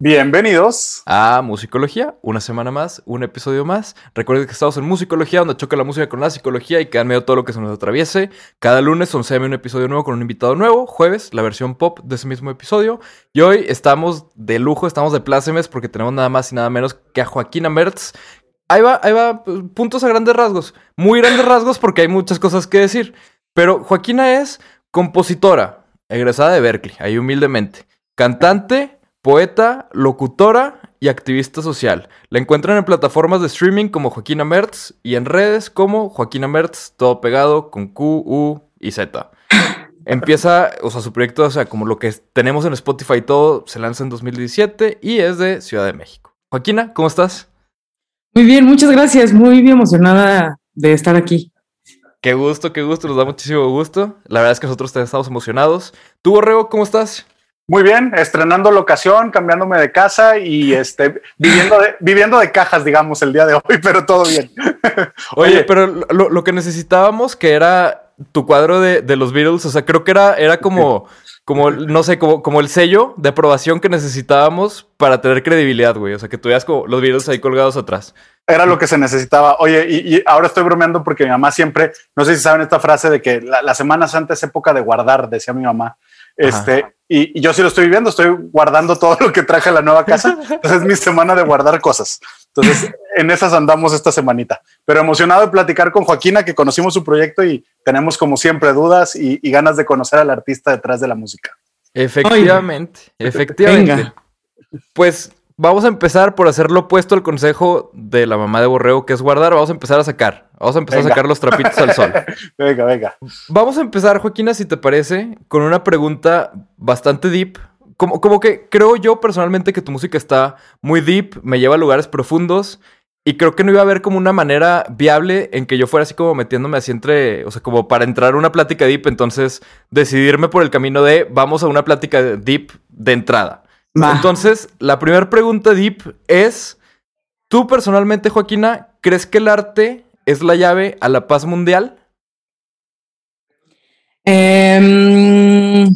Bienvenidos. A Musicología, una semana más, un episodio más. Recuerden que estamos en Musicología, donde choca la música con la psicología y queda en medio todo lo que se nos atraviese. Cada lunes 11 un episodio nuevo con un invitado nuevo. Jueves, la versión pop de ese mismo episodio. Y hoy estamos de lujo, estamos de plácemes porque tenemos nada más y nada menos que a Joaquina Mertz. Ahí va, ahí va, puntos a grandes rasgos. Muy grandes rasgos porque hay muchas cosas que decir. Pero Joaquina es compositora, egresada de Berkeley, ahí humildemente. Cantante, poeta, locutora y activista social. La encuentran en plataformas de streaming como Joaquina Mertz y en redes como Joaquina Mertz, todo pegado con Q, U y Z. Empieza, o sea, su proyecto, o sea, como lo que tenemos en Spotify y todo, se lanza en 2017 y es de Ciudad de México. Joaquina, ¿cómo estás? Muy bien, muchas gracias. Muy bien emocionada de estar aquí. Qué gusto, qué gusto, nos da muchísimo gusto. La verdad es que nosotros estamos emocionados. ¿Tú, Borrego, cómo estás? Muy bien, estrenando locación, cambiándome de casa y este viviendo de, viviendo de cajas, digamos, el día de hoy, pero todo bien. Oye, pero lo, lo, que necesitábamos que era tu cuadro de, de, los Beatles, o sea, creo que era, era como, como, no sé, como, como el sello de aprobación que necesitábamos para tener credibilidad, güey. O sea, que tuvieras como los Beatles ahí colgados atrás. Era lo que se necesitaba. Oye, y, y, ahora estoy bromeando porque mi mamá siempre, no sé si saben esta frase de que la, la Semana Santa es época de guardar, decía mi mamá. Este, y, y, yo sí lo estoy viviendo, estoy guardando todo lo que traje a la nueva casa. Entonces es mi semana de guardar cosas. Entonces en esas andamos esta semanita. Pero emocionado de platicar con Joaquina, que conocimos su proyecto y tenemos como siempre dudas y, y ganas de conocer al artista detrás de la música. Efectivamente, efectivamente. Venga. Pues vamos a empezar por hacer lo opuesto al consejo de la mamá de Borrego, que es guardar. Vamos a empezar a sacar. Vamos a empezar venga. a sacar los trapitos al sol. venga, venga. Vamos a empezar, Joaquina, si te parece, con una pregunta bastante deep. Como, como que creo yo personalmente que tu música está muy deep, me lleva a lugares profundos. Y creo que no iba a haber como una manera viable en que yo fuera así como metiéndome así entre, o sea, como para entrar a una plática deep, entonces decidirme por el camino de vamos a una plática deep de entrada. Entonces, la primera pregunta deep es, ¿tú personalmente, Joaquina, crees que el arte es la llave a la paz mundial? Eh,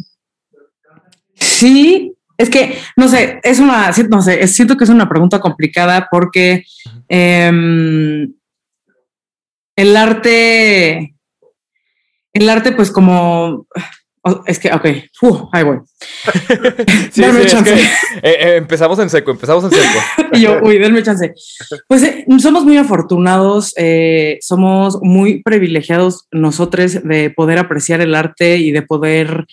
sí, es que, no sé, es una, no sé, siento que es una pregunta complicada porque eh, el arte, el arte pues como, Oh, es que, ok, uh, ahí voy. sí, denme sí, chance. Es que, eh, eh, empezamos en seco, empezamos en seco. y yo, uy, denme chance. Pues eh, somos muy afortunados, eh, somos muy privilegiados nosotros de poder apreciar el arte y de poder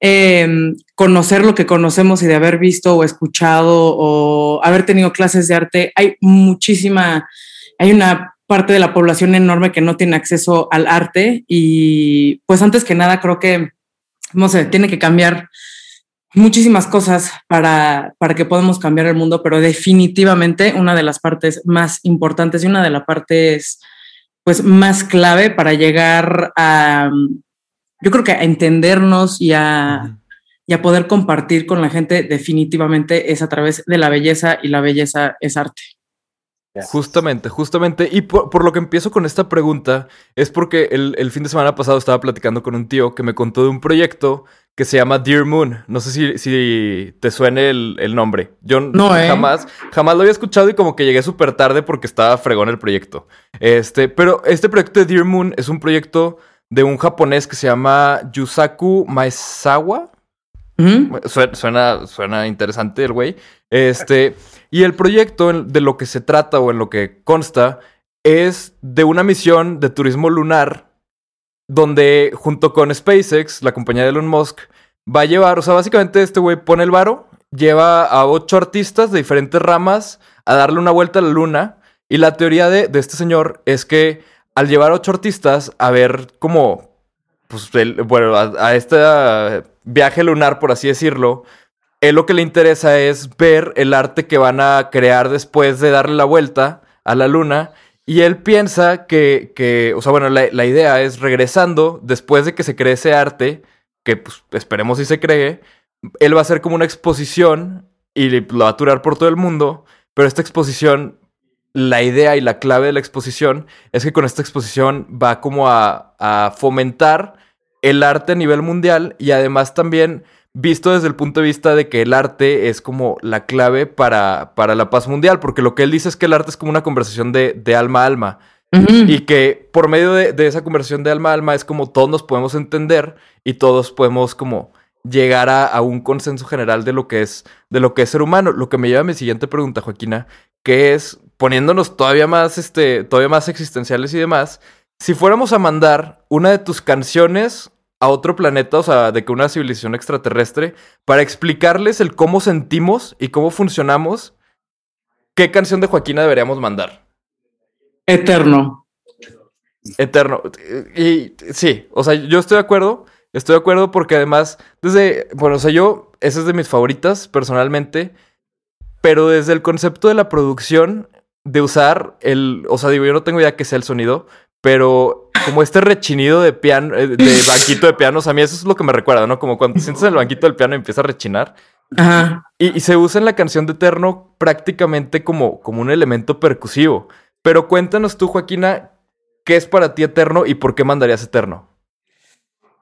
eh, conocer lo que conocemos y de haber visto o escuchado o haber tenido clases de arte. Hay muchísima, hay una parte de la población enorme que no tiene acceso al arte y pues antes que nada creo que no sé, tiene que cambiar muchísimas cosas para, para que podamos cambiar el mundo, pero definitivamente una de las partes más importantes y una de las partes pues más clave para llegar a, yo creo que a entendernos y a, uh -huh. y a poder compartir con la gente definitivamente es a través de la belleza y la belleza es arte. Justamente, justamente. Y por, por, lo que empiezo con esta pregunta es porque el, el, fin de semana pasado estaba platicando con un tío que me contó de un proyecto que se llama Dear Moon. No sé si, si te suene el, el nombre. Yo no, ¿eh? jamás, jamás lo había escuchado y como que llegué súper tarde porque estaba fregón el proyecto. Este, pero este proyecto de Dear Moon es un proyecto de un japonés que se llama Yusaku Maezawa. Suena, suena, suena interesante el güey. Este, y el proyecto de lo que se trata o en lo que consta es de una misión de turismo lunar donde junto con SpaceX, la compañía de Elon Musk, va a llevar, o sea, básicamente este güey pone el varo, lleva a ocho artistas de diferentes ramas a darle una vuelta a la luna. Y la teoría de, de este señor es que al llevar a ocho artistas a ver como, pues, el, bueno, a, a este viaje lunar, por así decirlo, él lo que le interesa es ver el arte que van a crear después de darle la vuelta a la luna. Y él piensa que, que o sea, bueno, la, la, idea es regresando, después de que se cree ese arte, que pues, esperemos si se cree, él va a hacer como una exposición y lo va a turar por todo el mundo, pero esta exposición, la idea y la clave de la exposición es que con esta exposición va como a, a fomentar el arte a nivel mundial y además también visto desde el punto de vista de que el arte es como la clave para, para la paz mundial, porque lo que él dice es que el arte es como una conversación de, de alma a alma. Y que por medio de, de, esa conversación de alma a alma es como todos nos podemos entender y todos podemos como llegar a, a, un consenso general de lo que es de lo que es ser humano. Lo que me lleva a mi siguiente pregunta, Joaquina, que es poniéndonos todavía más este todavía más existenciales y demás, si fuéramos a mandar una de tus canciones a otro planeta, o sea, de que una civilización extraterrestre, para explicarles el cómo sentimos y cómo funcionamos, ¿qué canción de Joaquina deberíamos mandar? Eterno. Eterno. Y sí, o sea, yo estoy de acuerdo. Estoy de acuerdo porque además, desde, bueno, o sea, yo, esa es de mis favoritas personalmente, pero desde el concepto de la producción, de usar el, o sea, digo, yo no tengo idea que sea el sonido, pero como este rechinido de piano, de banquito de pianos, a mí eso es lo que me recuerda, ¿no? Como cuando te sientes en el banquito del piano y empieza a rechinar. Ajá. Y, y, se usa en la canción de Eterno prácticamente como, como un elemento percusivo. Pero cuéntanos tú, Joaquina, ¿qué es para ti Eterno y por qué mandarías Eterno?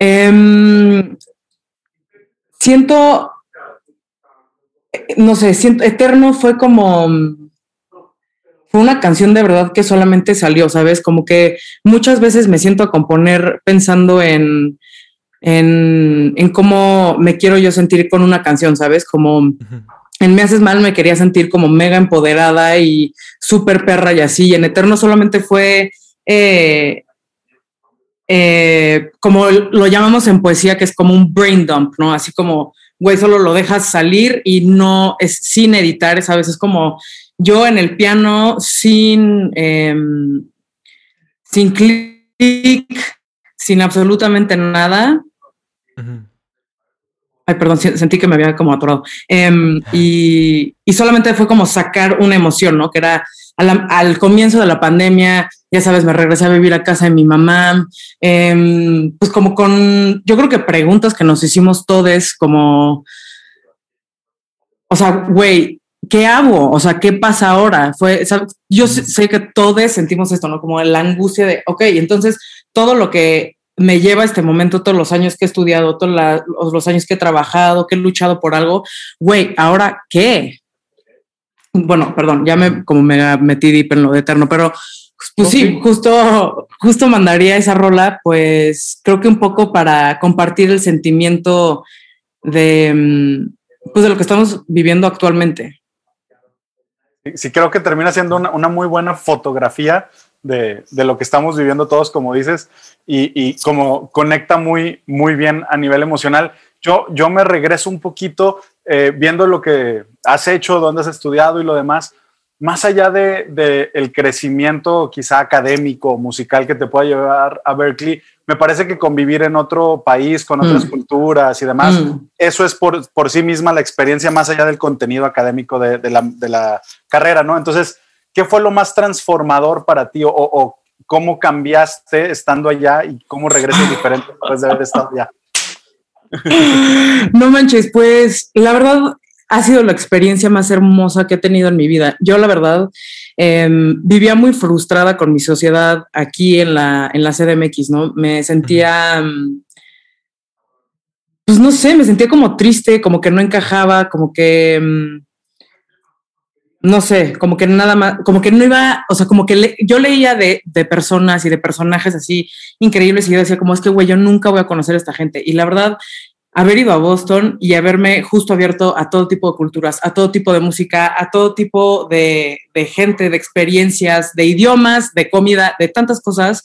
Um, siento, no sé, siento, Eterno fue como fue una canción de verdad que solamente salió, ¿sabes? Como que muchas veces me siento a componer pensando en, en, en cómo me quiero yo sentir con una canción, ¿sabes? Como uh -huh. en Me Haces Mal me quería sentir como mega empoderada y súper perra y así. Y en Eterno solamente fue... Eh, eh, como lo llamamos en poesía, que es como un brain dump, ¿no? Así como, güey, solo lo dejas salir y no es sin editar, ¿sabes? Es como yo en el piano sin, eh, sin clic, sin absolutamente nada. Uh -huh. Ay, perdón, sentí que me había como atorado. Eh, y, y, solamente fue como sacar una emoción, ¿no? Que era al, al, comienzo de la pandemia, ya sabes, me regresé a vivir a casa de mi mamá, eh, pues como con, yo creo que preguntas que nos hicimos todos, como, o sea, güey, ¿qué hago? O sea, ¿qué pasa ahora? Fue, yo sé, sé, que todos sentimos esto, ¿no? Como la angustia de, ok, entonces todo lo que me lleva a este momento, todos los años que he estudiado, todos la, los años que he trabajado, que he luchado por algo, güey, ¿ahora qué? Bueno, perdón, ya me como me metí deep en lo de eterno, pero pues okay. sí, justo, justo mandaría esa rola, pues creo que un poco para compartir el sentimiento de, mm, pues de lo que estamos viviendo actualmente sí creo que termina siendo una, una muy buena fotografía de, de, lo que estamos viviendo todos, como dices, y, y, como conecta muy, muy bien a nivel emocional. Yo, yo me regreso un poquito eh, viendo lo que has hecho, dónde has estudiado y lo demás, más allá de, de, el crecimiento quizá académico, musical que te pueda llevar a Berkeley, me parece que convivir en otro país, con otras mm. culturas y demás, mm. eso es por, por, sí misma la experiencia más allá del contenido académico de, de, la, de, la, carrera, ¿no? Entonces, ¿qué fue lo más transformador para ti o, o cómo cambiaste estando allá y cómo regresas diferente después de haber estado allá? No manches, pues la verdad ha sido la experiencia más hermosa que he tenido en mi vida. Yo, la verdad, eh, vivía muy frustrada con mi sociedad aquí en la, en la CDMX, ¿no? Me sentía, pues no sé, me sentía como triste, como que no encajaba, como que, no sé, como que nada más, como que no iba, o sea, como que le, yo leía de, de, personas y de personajes así increíbles y yo decía, como es que, güey, yo nunca voy a conocer a esta gente. Y la verdad, haber ido a Boston y haberme justo abierto a todo tipo de culturas, a todo tipo de música, a todo tipo de, de, gente, de experiencias, de idiomas, de comida, de tantas cosas,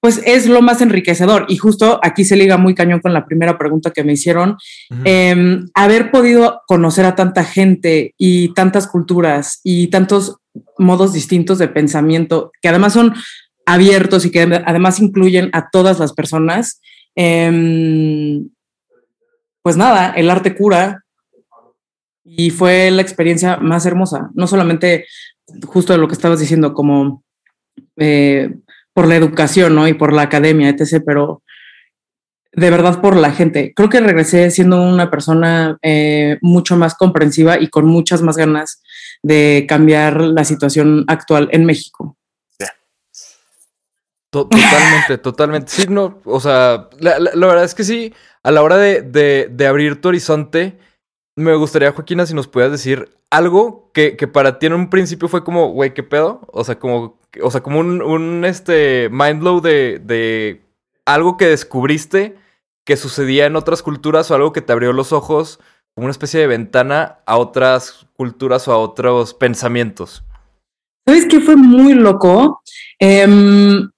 pues es lo más enriquecedor. Y justo aquí se liga muy cañón con la primera pregunta que me hicieron. Uh -huh. eh, haber podido conocer a tanta gente y tantas culturas y tantos modos distintos de pensamiento, que además son abiertos y que además incluyen a todas las personas. Eh, pues nada, el arte cura y fue la experiencia más hermosa, no solamente justo de lo que estabas diciendo, como eh, por la educación ¿no? y por la academia, etc., pero de verdad por la gente. Creo que regresé siendo una persona eh, mucho más comprensiva y con muchas más ganas de cambiar la situación actual en México. Totalmente, totalmente. Sí, no, o sea, la, verdad es que sí, a la hora de, de, abrir tu horizonte, me gustaría, Joaquina, si nos pudieras decir algo que, que para ti en un principio fue como, güey, ¿qué pedo? O sea, como, o sea, como un, este, mind blow de, de algo que descubriste que sucedía en otras culturas o algo que te abrió los ojos como una especie de ventana a otras culturas o a otros pensamientos. ¿Sabes qué fue muy loco? Em,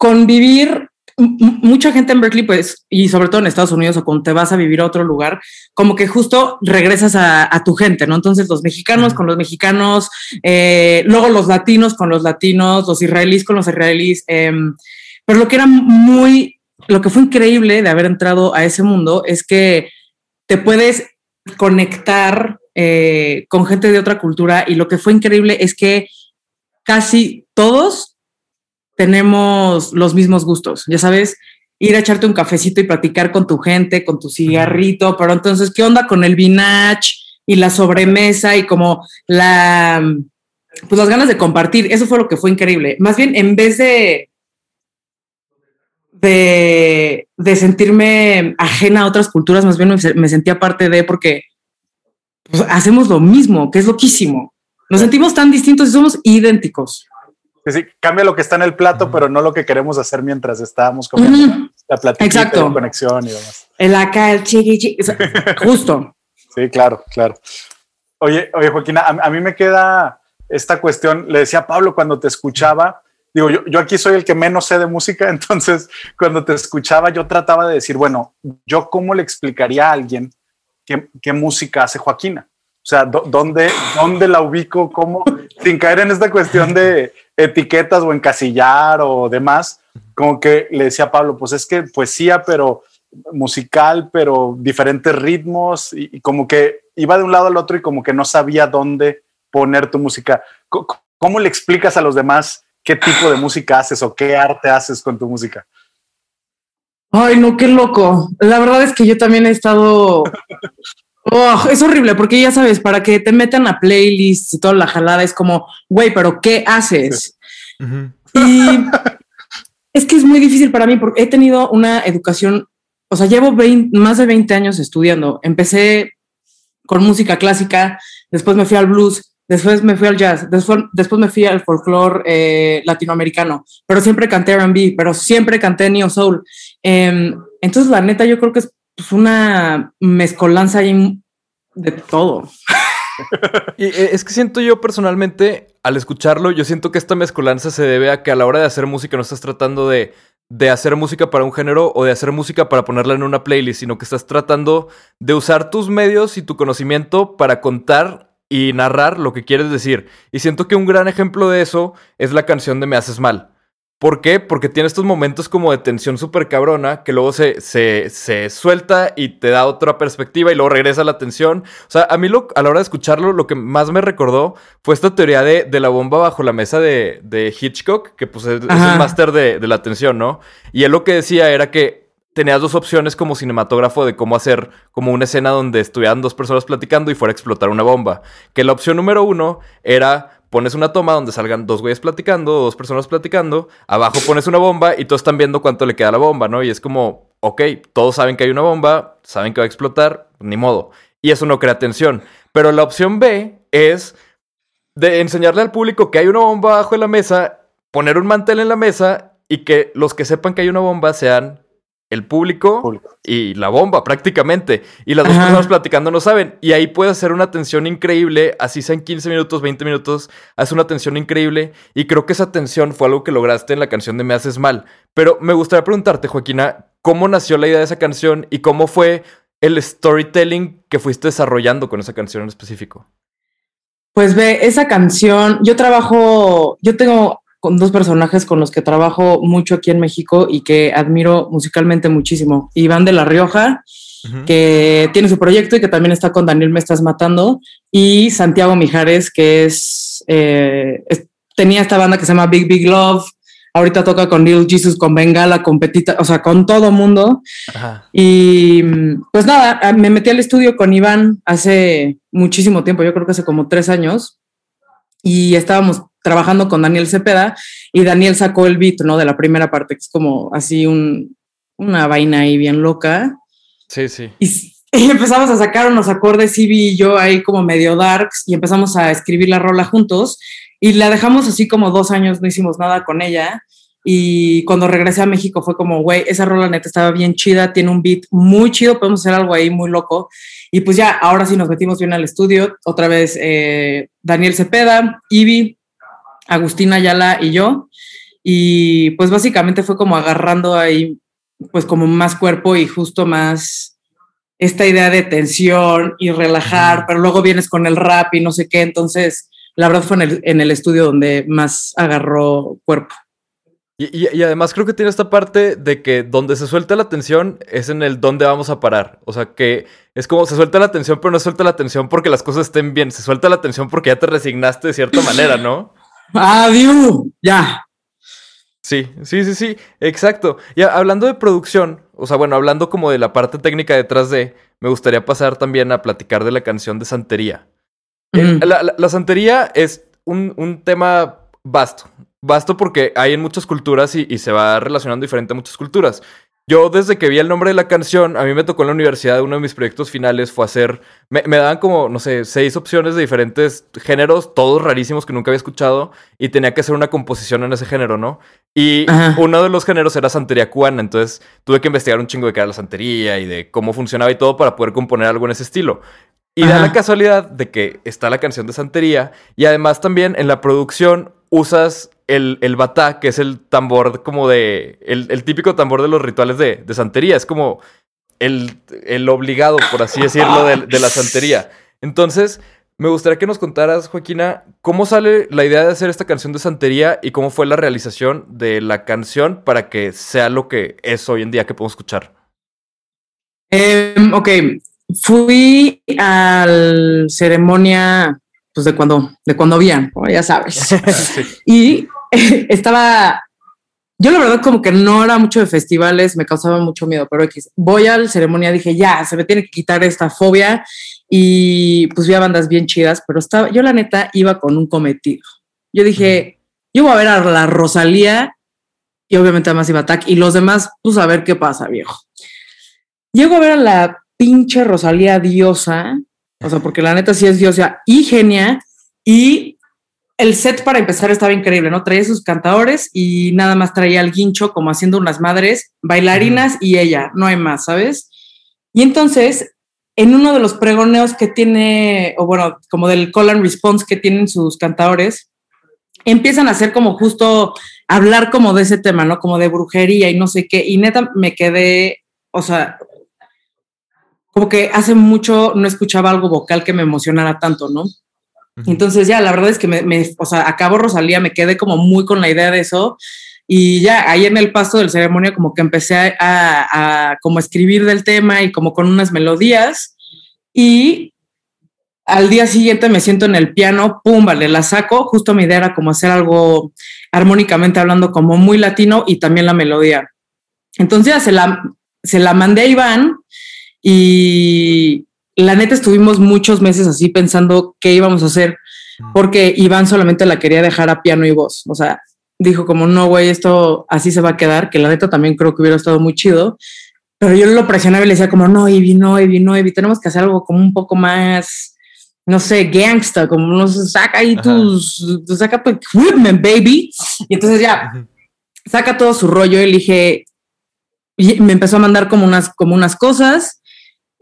convivir mucha gente en Berkeley, pues, y sobre todo en Estados Unidos o cuando te vas a vivir a otro lugar, como que justo regresas a, tu gente, ¿no? Entonces los mexicanos con los mexicanos, eh, luego los latinos con los latinos, los israelíes con los israelíes, em, pero lo que era muy, lo que fue increíble de haber entrado a ese mundo es que te puedes conectar eh, con gente de otra cultura y lo que fue increíble es que casi todos tenemos los mismos gustos, ya sabes, ir a echarte un cafecito y platicar con tu gente, con tu cigarrito, pero entonces, ¿qué onda con el vinach y la sobremesa y como la, pues las ganas de compartir? Eso fue lo que fue increíble. Más bien, en vez de, de, sentirme ajena a otras culturas, más bien me, sentía parte de, porque pues, hacemos lo mismo, que es loquísimo. Nos sentimos tan distintos y somos idénticos. Sí, cambia lo que está en el plato, pero no lo que queremos hacer mientras estábamos comiendo la platita, la conexión y demás. El acá, el chiqui, justo. sí, claro, claro. Oye, oye, Joaquina, a, mí me queda esta cuestión. Le decía a Pablo cuando te escuchaba, digo, yo, yo aquí soy el que menos sé de música, entonces cuando te escuchaba yo trataba de decir, bueno, yo cómo le explicaría a alguien qué, qué música hace Joaquina. O sea, ¿dónde, ¿dónde la ubico? ¿Cómo? Sin caer en esta cuestión de etiquetas o encasillar o demás, como que le decía a Pablo, pues es que poesía, pero musical, pero diferentes ritmos y, como que iba de un lado al otro y como que no sabía dónde poner tu música. ¿Cómo, le explicas a los demás qué tipo de música haces o qué arte haces con tu música? Ay, no, qué loco. La verdad es que yo también he estado Oh, es horrible porque ya sabes, para que te metan a playlists y toda la jalada es como, güey, pero ¿qué haces? Y es que es muy difícil para mí porque he tenido una educación, o sea, llevo más de 20 años estudiando. Empecé con música clásica, después me fui al blues, después me fui al jazz, después, después me fui al folclore eh, latinoamericano, pero siempre canté RB, pero siempre canté Neo Soul. Em, entonces, la neta, yo creo que es pues, una mezcolanza ahí de todo. y eh, es que siento yo personalmente, al escucharlo, yo siento que esta mezcolanza se debe a que a la hora de hacer música no estás tratando de, de hacer música para un género o de hacer música para ponerla en una playlist, sino que estás tratando de usar tus medios y tu conocimiento para contar y narrar lo que quieres decir. Y siento que un gran ejemplo de eso es la canción de Me Haces Mal. ¿Por qué? Porque tiene estos momentos como de tensión súper cabrona que luego se, se, suelta y te da otra perspectiva y luego regresa la tensión. O sea, a mí lo, a la hora de escucharlo, lo que más me recordó fue esta teoría de, de la bomba bajo la mesa de, de Hitchcock, que pues es, el máster de, de la tensión, ¿no? Y él lo que decía era que tenías dos opciones como cinematógrafo de cómo hacer como una escena donde estuvieran dos personas platicando y fuera a explotar una bomba. Que la opción número uno era pones una toma donde salgan dos güeyes platicando, dos personas platicando, abajo pones una bomba y todos están viendo cuánto le queda la bomba, ¿no? Y es como, ok, todos saben que hay una bomba, saben que va a explotar, ni modo. Y eso no crea tensión. Pero la opción B es de enseñarle al público que hay una bomba abajo de la mesa, poner un mantel en la mesa y que los que sepan que hay una bomba sean el público, y la bomba prácticamente. Y las dos personas platicando no saben. Y ahí puede hacer una tensión increíble, así sea en 15 minutos, 20 minutos, hace una tensión increíble. Y creo que esa tensión fue algo que lograste en la canción de Me Haces Mal. Pero me gustaría preguntarte, Joaquina, ¿cómo nació la idea de esa canción y cómo fue el storytelling que fuiste desarrollando con esa canción en específico? Pues ve, esa canción, yo trabajo, yo tengo con dos personajes con los que trabajo mucho aquí en México y que admiro musicalmente muchísimo. Iván de la Rioja, que tiene su proyecto y que también está con Daniel Me Estás Matando, y Santiago Mijares, que es, eh, tenía esta banda que se llama Big Big Love, Ahorita toca con Neil Jesus, con Bengala, con Petita, o sea, con todo mundo. Ajá. Y pues nada, me metí al estudio con Iván hace muchísimo tiempo, yo creo que hace como tres años, y estábamos trabajando con Daniel Cepeda y Daniel sacó el beat, ¿no? De la primera parte, que es como así un, una vaina ahí bien loca. Sí, sí. Y, y empezamos a sacar unos acordes, Ivy y yo ahí como medio darks, y empezamos a escribir la rola juntos. Y la dejamos así como dos años, no hicimos nada con ella. Y cuando regresé a México fue como, güey, esa rola neta estaba bien chida, tiene un beat muy chido, podemos hacer algo ahí muy loco. Y pues ya, ahora sí nos metimos bien al estudio. Otra vez eh, Daniel Cepeda, Ivy, Agustina Ayala y yo. Y pues básicamente fue como agarrando ahí, pues como más cuerpo y justo más esta idea de tensión y relajar, pero luego vienes con el rap y no sé qué. Entonces, la verdad fue en el, en el estudio donde más agarró cuerpo. Y, y- y además creo que tiene esta parte de que donde se suelta la tensión es en el dónde vamos a parar. O sea que es como se suelta la tensión, pero no suelta la tensión porque las cosas estén bien. Se suelta la tensión porque ya te resignaste de cierta manera, ¿no? Adiós, ya. Sí, sí, sí, sí, exacto. Y hablando de producción, o sea, bueno, hablando como de la parte técnica detrás de, me gustaría pasar también a platicar de la canción de Santería. La, la- la santería es un, un tema vasto. Vasto porque hay en muchas culturas y, y se va relacionando diferente a muchas culturas. Yo desde que vi el nombre de la canción, a mí me tocó en la universidad, uno de mis proyectos finales fue hacer, me, me daban como, no sé, seis opciones de diferentes géneros, todos rarísimos que nunca había escuchado, y tenía que hacer una composición en ese género, ¿no? Y Ajá. uno de los géneros era santería cubana, entonces tuve que investigar un chingo de qué era la santería y de cómo funcionaba y todo para poder componer algo en ese estilo. Y da la casualidad de que está la canción de santería y además también en la producción usas el, el batá, que es el tambor como de... El, el típico tambor de los rituales de, de santería. Es como el, el obligado, por así decirlo, de, de la santería. Entonces, me gustaría que nos contaras, Joaquina, cómo sale la idea de hacer esta canción de santería y cómo fue la realización de la canción para que sea lo que es hoy en día que podemos escuchar. Em, ok, fui al ceremonia, pues de cuando, de cuando habían, ¿no? ya sabes. y estaba, yo la verdad como que no era mucho de festivales, me causaba mucho miedo, pero X, voy al ceremonia, dije, ya, se me tiene que quitar esta fobia y pues vi a bandas bien chidas, pero estaba, yo la neta iba con un cometido. Yo dije, yo voy a ver a la Rosalía y obviamente además iba Tac y los demás, pues a ver qué pasa, viejo. Llego a ver a la pinche Rosalía diosa, o sea, porque la neta sí es diosa y genia, y el set para empezar estaba increíble, ¿no? Traía sus cantadores y nada más traía al guincho como haciendo unas madres, bailarinas y ella, no hay más, ¿sabes? Y entonces, en uno de los pregoneos que tiene, o bueno, como del call and response que tienen sus cantadores, empiezan a hacer como justo hablar como de ese tema, ¿no? Como de brujería y no sé qué, y neta me quedé, o sea, como que hace mucho no escuchaba algo vocal que me emocionara tanto, ¿no? Entonces ya, la verdad es que me, me, o sea, acabo Rosalía, me quedé como muy con la idea de eso y ya ahí en el paso del ceremonia como que empecé a, a, como escribir del tema y como con unas melodías y al día siguiente me siento en el piano, pum, vale, la saco, justo mi idea era como hacer algo armónicamente hablando como muy latino y también la melodía. Entonces ya se la, se la mandé a Iván y la neta estuvimos muchos meses así pensando qué íbamos a hacer, porque Iván solamente la quería dejar a piano y voz. O sea, dijo como, no, güey, esto así se va a quedar, que la neta también creo que hubiera estado muy chido. Pero yo lo presionaba y le decía como, no, Ivy, no, Ivy, no, Ivy, tenemos que hacer algo como un poco más, no sé, gangsta, como no sé, saca ahí tus, tu, saca tu equipment, baby. Y entonces ya, saca todo su rollo, elige, y me empezó a mandar como unas, como unas cosas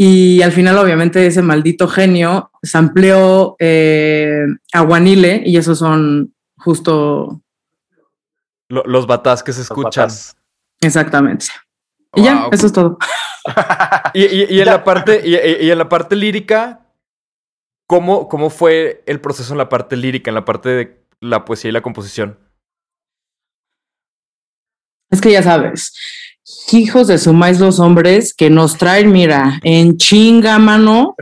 y al final, obviamente, ese maldito genio sampleó eh, Aguanile y esos son justo Lo- los batás que se escuchan. exactamente. Y ya, eso es todo. Y, y- y en la parte, y en la parte lírica, ¿cómo, ¿cómo fue el proceso en la parte lírica, en la parte de la poesía y la composición? Es que ya sabes, hijos de su maíz los hombres que nos traen, mira, en chinga, mano.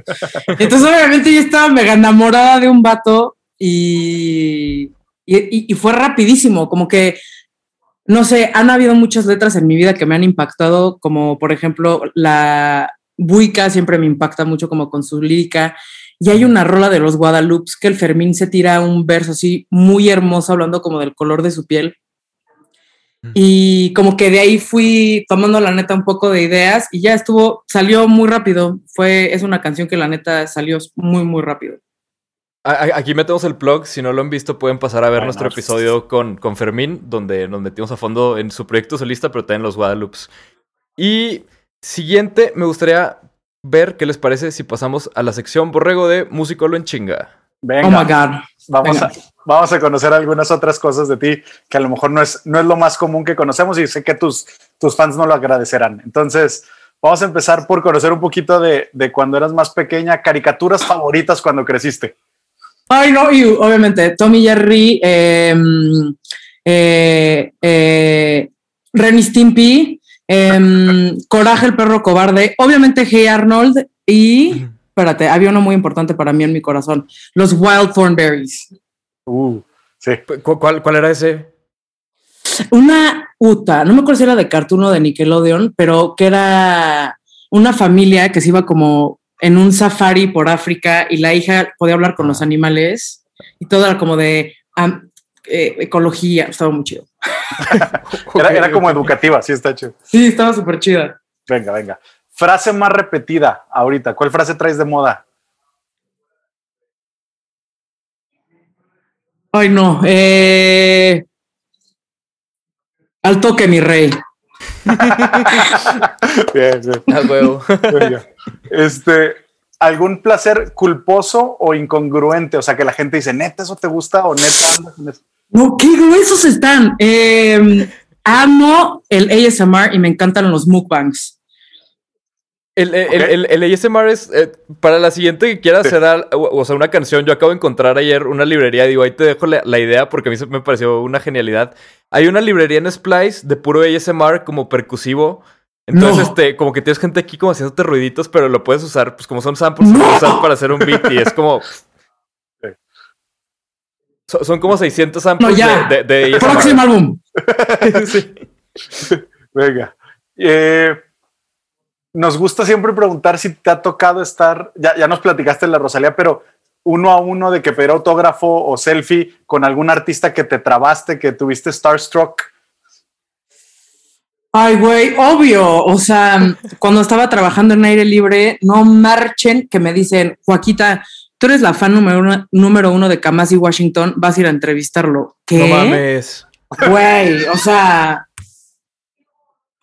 Entonces, obviamente, yo estaba mega enamorada de un vato y, y, fue rapidísimo, como que no sé, han habido muchas letras en mi vida que me han impactado, como por ejemplo la Buica siempre me impacta mucho como con su lírica. Y hay una rola de los Guadalupe que el Fermín se tira un verso así muy hermoso hablando como del color de su piel. Y como que de ahí fui tomando la neta un poco de ideas y ya estuvo, salió muy rápido. Fue, es una canción que la neta salió muy, muy rápido. Aquí metemos el plug. Si no lo han visto, pueden pasar a ver nuestro episodio con, con Fermín, donde nos metimos a fondo en su proyecto solista, pero también los Guadalupe. Y siguiente, me gustaría ver qué les parece si pasamos a la sección borrego de Musicolo en chinga. Venga. Oh my God. Vamos a, vamos a conocer algunas otras cosas de ti que a lo mejor no es, no es lo más común que conocemos y sé que tus, tus fans no lo agradecerán. Entonces, vamos a empezar por conocer un poquito de, de cuando eras más pequeña, caricaturas favoritas cuando creciste. Ay, no, y obviamente Tommy Jerry, eh, eh, eh, Renny Stimpy, eh, Coraje el perro cobarde, obviamente Hey Arnold y, espérate, había uno muy importante para mí en mi corazón, los Wild Thornberries. Uh, sí. ¿Cuál, ¿Cuál era ese? Una Uta, no me acuerdo si era de Cartoon o de Nickelodeon, pero que era una familia que se iba como en un safari por África y la hija podía hablar con los animales y todo era como de um, eh, ecología, estaba muy chido. era, era, como educativa, sí está chido. Sí, estaba súper chida. Venga, venga. Frase más repetida ahorita. ¿Cuál frase traes de moda? Ay, no. Eh, al toque, mi rey. bien, bien. Al huevo. Este, ¿algún placer culposo o incongruente? O sea, que la gente dice, neta, ¿eso te gusta? O neta, no, qué gruesos están. Eh, amo el ASMR y me encantan los mukbangs. El, el, okay. el, el, ASMR es eh, para la siguiente que quiera hacer, o, o, sea, una canción. Yo acabo de encontrar ayer una librería. Digo, ahí te dejo la, la, idea porque a mí me pareció una genialidad. Hay una librería en Splice de puro ASMR como percusivo. Entonces, no. este, como que tienes gente aquí como haciéndote ruiditos, pero lo puedes usar, pues como son samples, no. puedes usar para hacer un beat y es como. Sí. So, son como 600 samples no, ya. de, de, de Próximo álbum. sí. Venga. Eh, nos gusta siempre preguntar si te ha tocado estar, ya, ya nos platicaste en la Rosalía, pero uno a uno de que pedir autógrafo o selfie con algún artista que te trabaste, que tuviste Starstruck. Ay, güey, obvio. O sea, cuando estaba trabajando en aire libre, no marchen que me dicen, Joaquita, tú eres la fan número uno, número uno de Kamasi Washington, vas a ir a entrevistarlo. ¿Qué? No mames. Güey, o sea,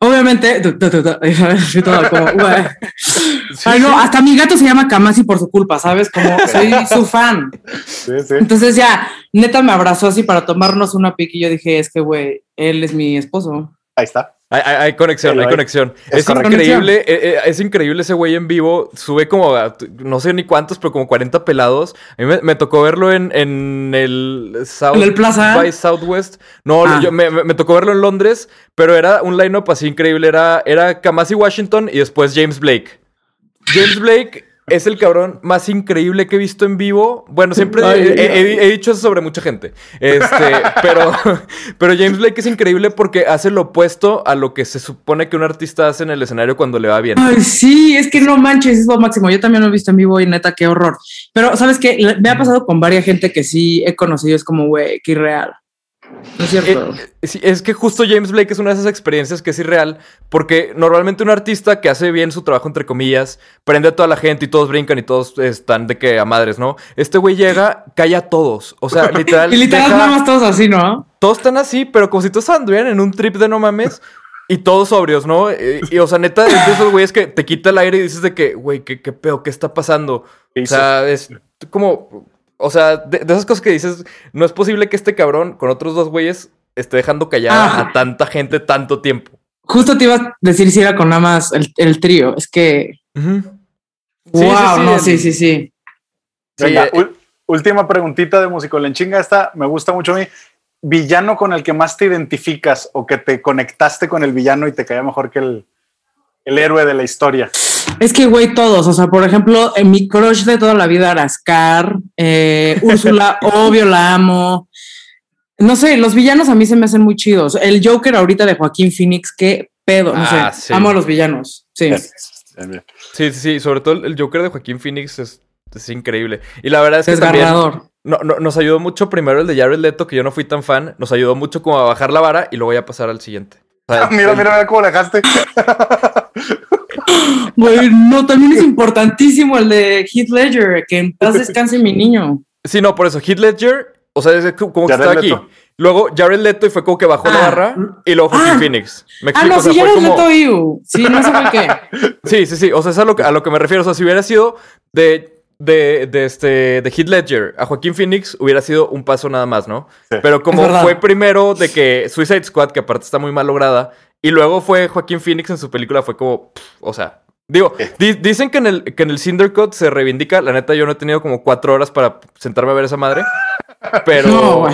Obviamente, como, Ay, no, hasta mi gato se llama Kamasi por su culpa, ¿sabes? Como soy su fan. Sí. Entonces ya, neta me abrazó así para tomarnos una pique y yo dije, es que, güey, él es mi esposo. Ahí está. Hay, hay, hay conexión, hay conexión. Es, es increíble, es, eh, es, increíble ese güey en vivo. Sube como, a, no sé ni cuántos, pero como 40 pelados. A mí me, me tocó verlo en, en el South ¿En el Plaza by Southwest. No, ah. yo, me, me, tocó verlo en Londres, pero era un line-up así increíble. Era, era Kamasi Washington y después James Blake. James Blake es el cabrón más increíble que he visto en vivo. Bueno, siempre Ay, he, he, he, dicho eso sobre mucha gente. Este, pero, pero James Blake es increíble porque hace lo opuesto a lo que se supone que un artista hace en el escenario cuando le va bien. Ay, sí, es que no manches, es lo máximo. Yo también lo he visto en vivo y neta, qué horror. Pero, ¿sabes qué? Me ha pasado con varias gente que sí he conocido, es como, güey, qué irreal. No es cierto. Eh, sí, es que justo James Blake es una de esas experiencias que es irreal, porque normalmente un artista que hace bien su trabajo, entre comillas, prende a toda la gente y todos brincan y todos están de que a madres, ¿no? Este güey llega, calla a todos. O sea, literal. y literal, deja... nada más todos así, ¿no? Todos están así, pero como si todos anduvieran en un trip de no mames. Y todos sobrios, ¿no? Y, y o sea, neta, es de esos güeyes que te quita el aire y dices de que, güey, ¿qué, qué pedo? ¿Qué está pasando? O sea, es como o sea, de, de, esas cosas que dices, no es posible que este cabrón con otros dos güeyes esté dejando callar ah. a tanta gente tanto tiempo. Justo te iba a decir si era con nada más el, el trío. Es que. Uh -huh. Wow, sí, sí, sí, no, sí, sí, sí. Venga, eh, última preguntita de Musicolenchinga. Esta me gusta mucho a mí. Villano con el que más te identificas o que te conectaste con el villano y te caía mejor que el, el héroe de la historia. Es que, güey, todos. O sea, por ejemplo, en mi crush de toda la vida era Scar, eh, Úrsula, obvio la amo. No sé, los villanos a mí se me hacen muy chidos. El Joker ahorita de Joaquín Phoenix, qué pedo. No Ah, sé, sí. amo a los villanos. Sí. Sí, sí, sí. Sobre todo el Joker de Joaquín Phoenix es, es increíble. Y la verdad es que también no, no- nos ayudó mucho primero el de Jared Leto, que yo no fui tan fan. Nos ayudó mucho como a bajar la vara y luego ya pasar al siguiente. O sea, mira, el- mira, mira cómo la dejaste. Güey, no, también es importantísimo el de Heath Ledger, que en paz descanse mi niño. Sí, no, por eso. Heath Ledger, o sea, es como que Jared estaba aquí. Luego Jared Leto y fue como que bajó la Ah. barra y luego Joaquín Ah. Phoenix. Me Ah, no, o sea, si eres como- Leto Iu. Sí, no sé por qué. Sí, sí, sí. O sea, es a lo, que- a lo que me refiero. O sea, si hubiera sido de, de, de este, de Heath Ledger a Joaquín Phoenix, hubiera sido un paso nada más, ¿no? Sí. Pero como fue primero de que Suicide Squad, que aparte está muy mal lograda, y luego fue Joaquín Phoenix en su película, fue como, pff, o sea. Digo, di- dicen que en el, que en el Cinder Code se reivindica. La neta, yo no he tenido como cuatro horas para sentarme a ver esa madre. Pero. No,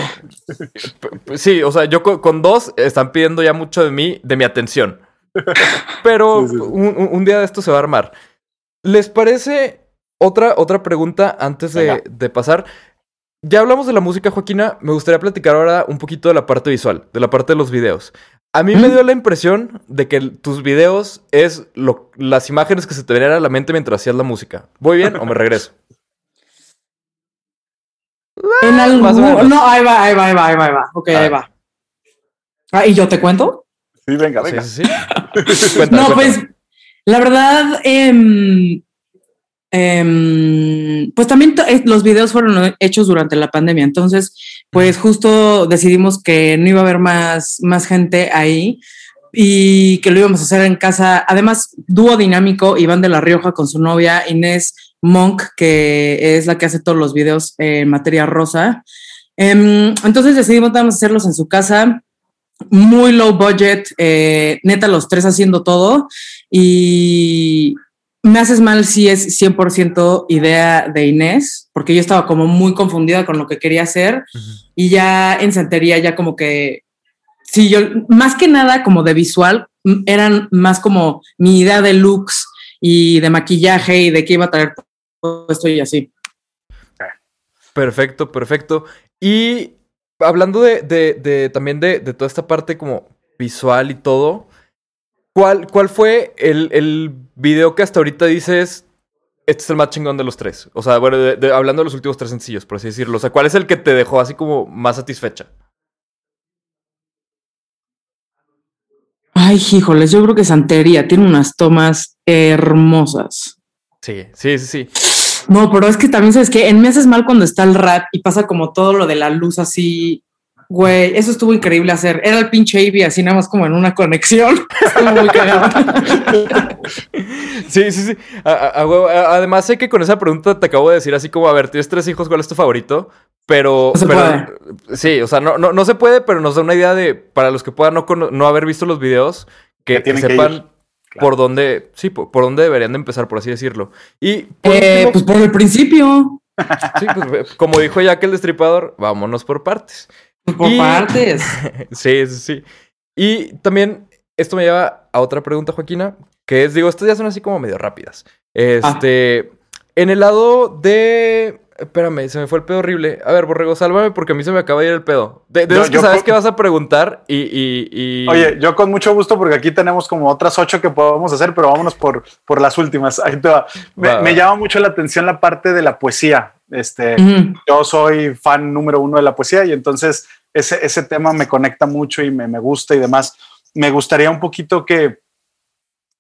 Sí, o sea, yo con, con dos están pidiendo ya mucho de mí, de mi atención. Pero Sí, sí, sí. Un, un- día de esto se va a armar. ¿Les parece otra, otra pregunta antes de, de pasar? Ya hablamos de la música, Joaquina. Me gustaría platicar ahora un poquito de la parte visual, de la parte de los videos. A mí me dio la impresión de que tus videos es lo- las imágenes que se te venían a la mente mientras hacías la música. ¿Voy bien o me regreso? En algún... más o menos. No, ahí va, ahí va, ahí va, ahí va, ahí va. Ok, Ah. ahí va. Ah, ¿y yo te cuento? Sí, venga, Sí, venga. sí, sí. Cuéntame, no, cuéntame. pues, la verdad, em, em, pues también eh, los videos fueron hechos durante la pandemia, entonces, pues justo decidimos que no iba a haber más, más gente ahí y que lo íbamos a hacer en casa. Además, dúo dinámico, Iván de la Rioja con su novia Inés Monk, que es la que hace todos los videos en materia rosa. Em, entonces decidimos vamos a hacerlos en su casa, muy low budget, eh, neta los tres haciendo todo y me haces mal si es 100% idea de Inés, porque yo estaba como muy confundida con lo que quería hacer y ya en Santería ya como que, sí, yo más que nada como de visual, eran más como mi idea de looks y de maquillaje y de qué iba a traer todo esto y así. Perfecto, perfecto. Y hablando de, de- de- también de, de toda esta parte como visual y todo, ¿cuál, cuál fue el, el video que hasta ahorita dices, este es el más chingón de los tres? O sea, bueno, de- de- hablando de los últimos tres sencillos, por así decirlo. O sea, ¿cuál es el que te dejó así como más satisfecha? Ay, híjoles, yo creo que Santería tiene unas tomas hermosas. Sí, sí, sí, sí. No, pero es que también sabes que en Me haces mal cuando está el rap y pasa como todo lo de la luz así. Güey, eso estuvo increíble hacer. Era el pinche Ivy así nada más como en una conexión. Estuvo muy cagado. Sí, sí, sí. A- a- a huevo. A- además, sé que con esa pregunta te acabo de decir así como, a ver, tienes tres hijos, ¿cuál es tu favorito? Pero, No se pero sí, o sea, no, no, no se puede, pero nos da una idea de, para los que puedan no, no haber visto los videos, que, Que que tienen que sepan ir. por dónde, sí, por, por dónde deberían de empezar, por así decirlo. Y por Eh, último, pues por el principio, sí, pues, como dijo Jack el Destripador, vámonos por partes. Por Y- partes. Sí, sí, sí. Y también esto me lleva a otra pregunta, Joaquina, que es, digo, estas ya son así como medio rápidas. Este, en el lado de... Espérame, se me fue el pedo horrible. A ver, Borrego, sálvame porque a mí se me acaba de ir el pedo. De, de esos que sabes con- que vas a preguntar y... y- y- Oye, yo con mucho gusto, porque aquí tenemos como otras ocho que podemos hacer, pero vámonos por, por las últimas. Ahí te va. Me, Va, va. me llama mucho la atención la parte de la poesía. Este, yo soy fan número uno de la poesía y entonces ese, ese tema me conecta mucho y me, me gusta y demás. Me gustaría un poquito que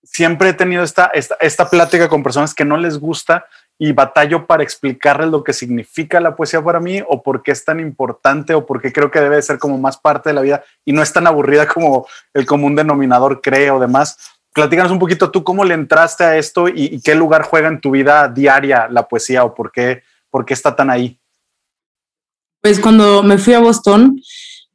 siempre he tenido esta, esta, esta plática con personas que no les gusta y batallo para explicarles lo que significa la poesía para mí o por qué es tan importante o por qué creo que debe de ser como más parte de la vida y no es tan aburrida como el común denominador cree o demás. Platícanos un poquito tú cómo le entraste a esto y, y qué lugar juega en tu vida diaria la poesía o por qué, por qué está tan ahí. Pues cuando me fui a Boston,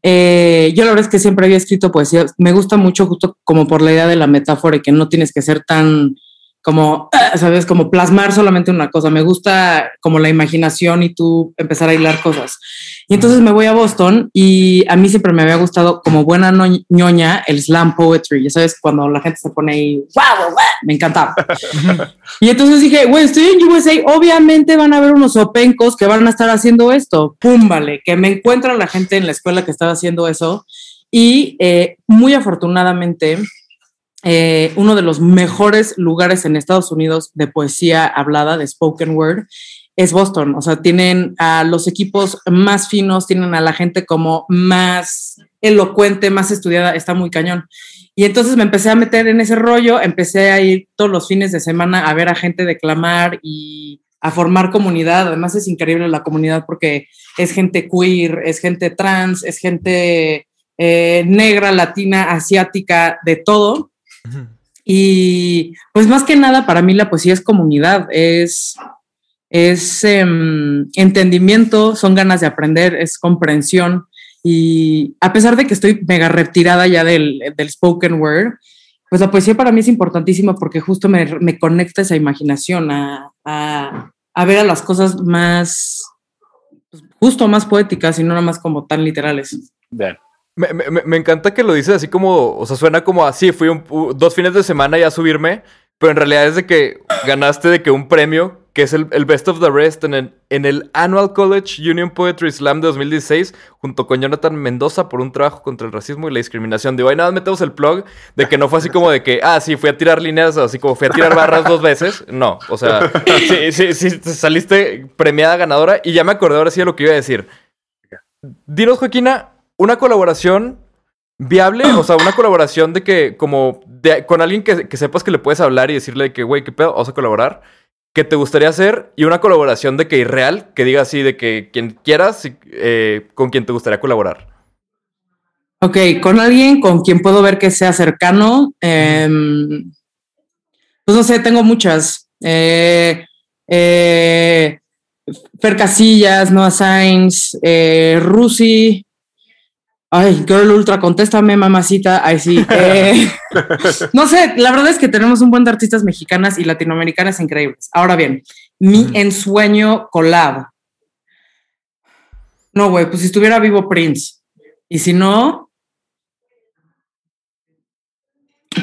eh, yo la verdad es que siempre había escrito poesía. Me gusta mucho justo como por la idea de la metáfora y que no tienes que ser tan como, ¿sabes? Como plasmar solamente una cosa. Me gusta como la imaginación y tú empezar a hilar cosas. Y entonces me voy a Boston y a mí siempre me había gustado como buena ñoña el slam poetry. Ya sabes, cuando la gente se pone ahí, wow, me encantaba. y entonces dije, güey, estoy en USA, obviamente van a haber unos opencos que van a estar haciendo esto. Pum, vale, que me encuentra la gente en la escuela que estaba haciendo eso. Y eh, muy afortunadamente, eh, uno de los mejores lugares en Estados Unidos de poesía hablada, de spoken word, es Boston. O sea, tienen a los equipos más finos, tienen a la gente como más elocuente, más estudiada, está muy cañón. Y entonces me empecé a meter en ese rollo, empecé a ir todos los fines de semana a ver a gente declamar y a formar comunidad. Además es increíble la comunidad porque es gente queer, es gente trans, es gente eh, negra, latina, asiática, de todo. Y pues más que nada, para mí la poesía es comunidad, es, es em, entendimiento, son ganas de aprender, es comprensión. Y a pesar de que estoy mega retirada ya del, spoken word, pues la poesía para mí es importantísima porque justo me, conecta esa imaginación a, ver a las cosas más, pues, justo más poéticas y no nada más como tan literales. Bien. Me, me, me, encanta que lo dices así como, o sea, suena como así, fui un, dos fines de semana ya a subirme, pero en realidad es de que ganaste de que un premio, que es el, el Best of the Rest en el, en el Annual College Union Poetry Slam de 2016, junto con Jonathan Mendoza por un trabajo contra el racismo y la discriminación. Digo, ahí nada metemos el plug de que no fue así como de que, ah, sí, fui a tirar líneas, así como fui a tirar barras dos veces. No, o sea, sí, sí, sí, saliste premiada ganadora y ya me acordé ahora sí de lo que iba a decir. Dinos, Joaquina, una colaboración viable, o sea, una colaboración de que, como, con alguien que, sepas que le puedes hablar y decirle que, güey, qué pedo, vamos a colaborar, que te gustaría hacer, y una colaboración de que irreal, que diga así, de que quien quieras, eh, con quien te gustaría colaborar. Ok, con alguien con quien puedo ver que sea cercano. Em, pues no sé, tengo muchas. Eh, eh, Fer Casillas, Noah Sainz, eh, Rusi, Ay, Girl Ultra, contéstame, mamacita. Ay, sí. Eh, no sé, la verdad es que tenemos un buen de artistas mexicanas y latinoamericanas increíbles. Ahora bien, mi ensueño collab. No, güey, pues si estuviera vivo Prince. Y si no,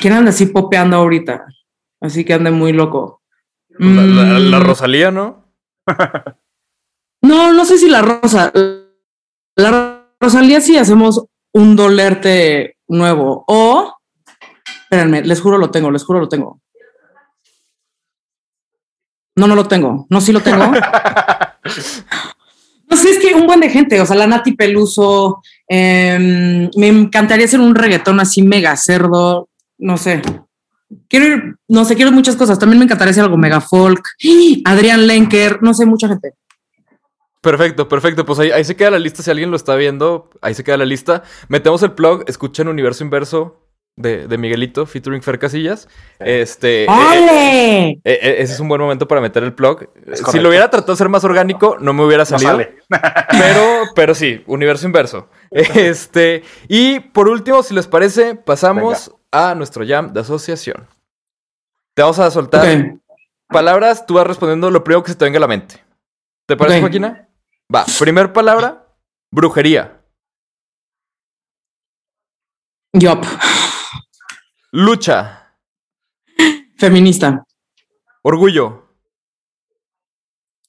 ¿quién anda así popeando ahorita? Así que ande muy loco. La, la mm. Rosalía, ¿no? no, no sé si la Rosa. La Rosalía sí hacemos un dolerte nuevo. O, espérenme, les juro lo tengo, les juro lo tengo. No, no lo tengo. No, sí lo tengo. no sé, es que un buen de gente, o sea, la Nati Peluso, em, me encantaría hacer un reggaetón así mega cerdo, no sé. Quiero ir, no sé, quiero muchas cosas. También me encantaría hacer algo mega folk. Adrián Lenker, no sé, mucha gente. Perfecto, perfecto. Pues ahí, se queda la lista. Si alguien lo está viendo, ahí se queda la lista. Metemos el plug, escuchen Universo Inverso de, Miguelito, featuring Fer Casillas. Este. Eh, eh, eh, ese es un buen momento para meter el plug. si lo hubiera tratado de ser más orgánico, no me hubiera salido. pero, pero sí, Universo Inverso. Este. Y por último, si les parece, pasamos a nuestro jam de asociación. Te vamos a soltar palabras, tú vas respondiendo lo primero que se te venga a la mente. ¿Te parece, Joaquina? Va, primer palabra, brujería. Yop. Lucha. Feminista. Orgullo.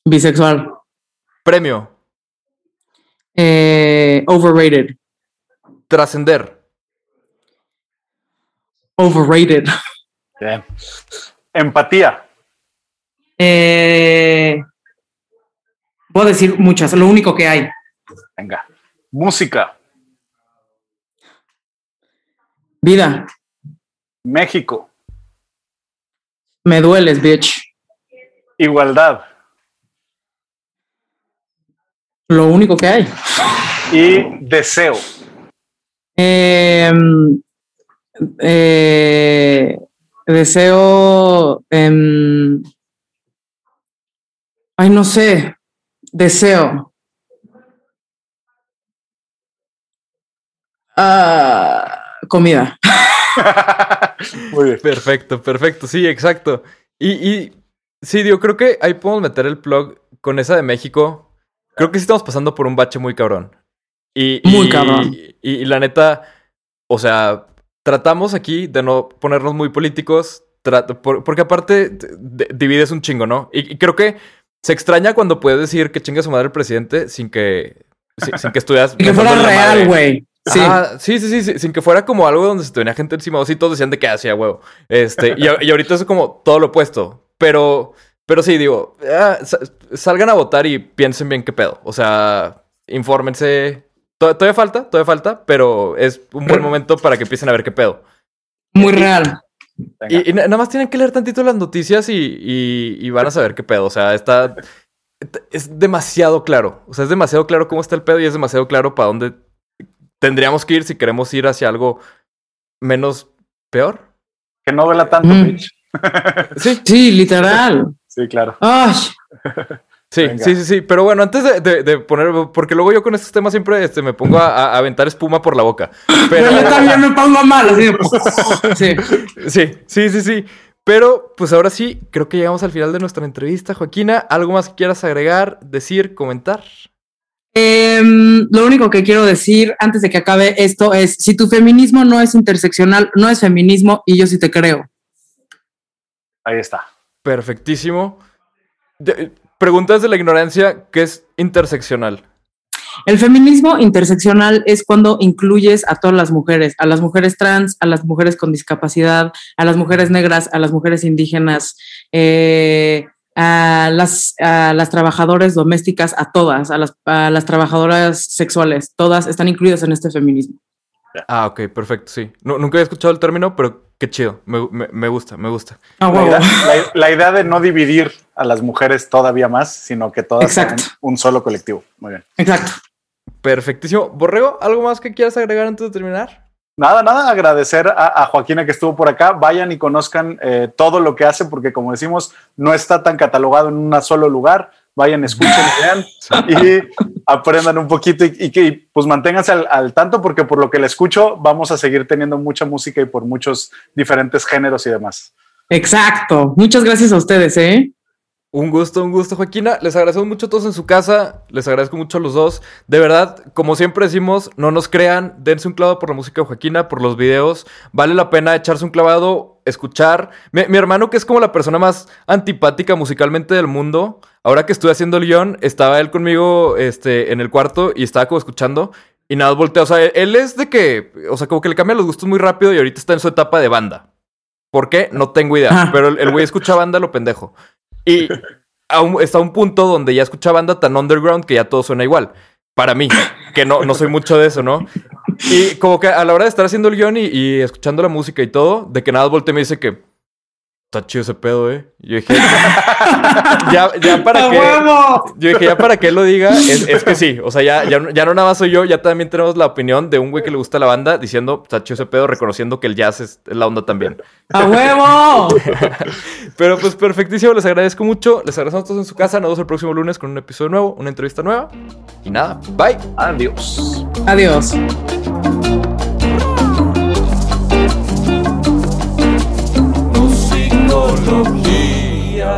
Bisexual. Premio. Eh, overrated. Trascender. Overrated. Empatía. Eh, Puedo decir muchas, lo único que hay. Venga. Música. Vida. México. Me dueles, bitch. Igualdad. Lo único que hay. Y deseo. Em, eh, deseo. Em, ay, no sé. Deseo. Ah, comida. Muy bien. Perfecto, perfecto. Sí, exacto. Y, y sí, digo, creo que ahí podemos meter el plug con esa de México. Creo que sí estamos pasando por un bache muy cabrón. Y, Muy y- cabrón. Y, y la neta, o sea, tratamos aquí de no ponernos muy políticos, por- porque aparte divides un chingo, ¿no? Y, y creo que se extraña cuando puedes decir que chinga su madre el presidente sin que, sin, sin que estuvieras... Que fuera real, güey. Sí. Sí, sí, sí, sí, sin que fuera como algo donde se te venía gente encima, o sí, todos decían de que hacía huevo. Este, y, a- y ahorita es como todo lo opuesto. Pero, pero sí, digo, ah, sa- salgan a votar y piensen bien qué pedo. O sea, infórmense. To- Todavía falta, todavía falta, pero es un buen momento para que empiecen a ver qué pedo. Muy real. Y, y na- nada más tienen que leer tantito las noticias y, y- y van a saber qué pedo. O sea, está. Es demasiado claro. O sea, es demasiado claro cómo está el pedo y es demasiado claro para dónde tendríamos que ir si queremos ir hacia algo menos peor. Que no duela tanto, Mm. bitch. Sí, Sí, literal. Sí, claro. Ay, sí, Venga. sí, sí, sí. Pero bueno, antes de, de- de poner. Porque luego yo con estos temas siempre este, me pongo a, a aventar espuma por la boca. Pero. yo también me pongo mal. Así de- Sí. Sí, sí, sí, sí. Pero, pues ahora sí, creo que llegamos al final de nuestra entrevista, Joaquina. ¿Algo más que quieras agregar, decir, comentar? Em, lo único que quiero decir antes de que acabe esto es, si tu feminismo no es interseccional, no es feminismo y yo sí te creo. Ahí está. Perfectísimo. De- preguntas de la ignorancia, ¿qué es interseccional? El feminismo interseccional es cuando incluyes a todas las mujeres, a las mujeres trans, a las mujeres con discapacidad, a las mujeres negras, a las mujeres indígenas, eh, a las, a las trabajadoras domésticas, a todas, a las, a las trabajadoras sexuales, todas están incluidas en este feminismo. Ah, ok, perfecto, sí. Nu- nunca había escuchado el término, pero qué chido. Me, me- me gusta, me gusta. Ah, La idea, la- la idea de no dividir a las mujeres todavía más, sino que todas sean Exacto. un solo colectivo. Muy bien. Exacto. Perfectísimo. Borrego, ¿algo más que quieras agregar antes de terminar? Nada, nada, agradecer a, a Joaquina que estuvo por acá. Vayan y conozcan eh, todo lo que hace, porque como decimos, no está tan catalogado en un solo lugar. Vayan, escuchen, vean y aprendan un poquito y, y que pues manténganse al, al tanto, porque por lo que le escucho, vamos a seguir teniendo mucha música y por muchos diferentes géneros y demás. Exacto. Muchas gracias a ustedes, ¿eh? Un gusto, un gusto, Joaquina. Les agradezco mucho a todos en su casa. Les agradezco mucho a los dos. De verdad, como siempre decimos, no nos crean. Dense un clavado por la música de Joaquina, por los videos. Vale la pena echarse un clavado, escuchar. Mi, mi hermano, que es como la persona más antipática musicalmente del mundo. Ahora que estuve haciendo el guion, estaba él conmigo este, en el cuarto y estaba como escuchando. Y nada, voltea. O sea, él es de que, o sea, como que le cambian los gustos muy rápido y ahorita está en su etapa de banda. ¿Por qué? No tengo idea. Ajá. Pero el el güey escucha banda lo pendejo. Y a un- está a un punto donde ya escucha banda tan underground que ya todo suena igual. Para mí, que no, no soy mucho de eso, ¿no? Y como que a la hora de estar haciendo el guion y, y escuchando la música y todo, de que nada voltea y me dice que está chido ese pedo, ¿eh? Yo dije, ya, ya para ¡A qué. huevo! Yo dije, ya para que él lo diga, es, es que sí. O sea, ya, ya, no- ya no nada más soy yo, ya también tenemos la opinión de un güey que le gusta la banda diciendo, está chido ese pedo, reconociendo que el jazz es la onda también. ¡A huevo! Pero pues perfectísimo, les agradezco mucho. Les agradecemos a todos en su casa. Nos vemos el próximo lunes con un episodio nuevo, una entrevista nueva. Y nada, bye. Adiós. Adiós. Musicología.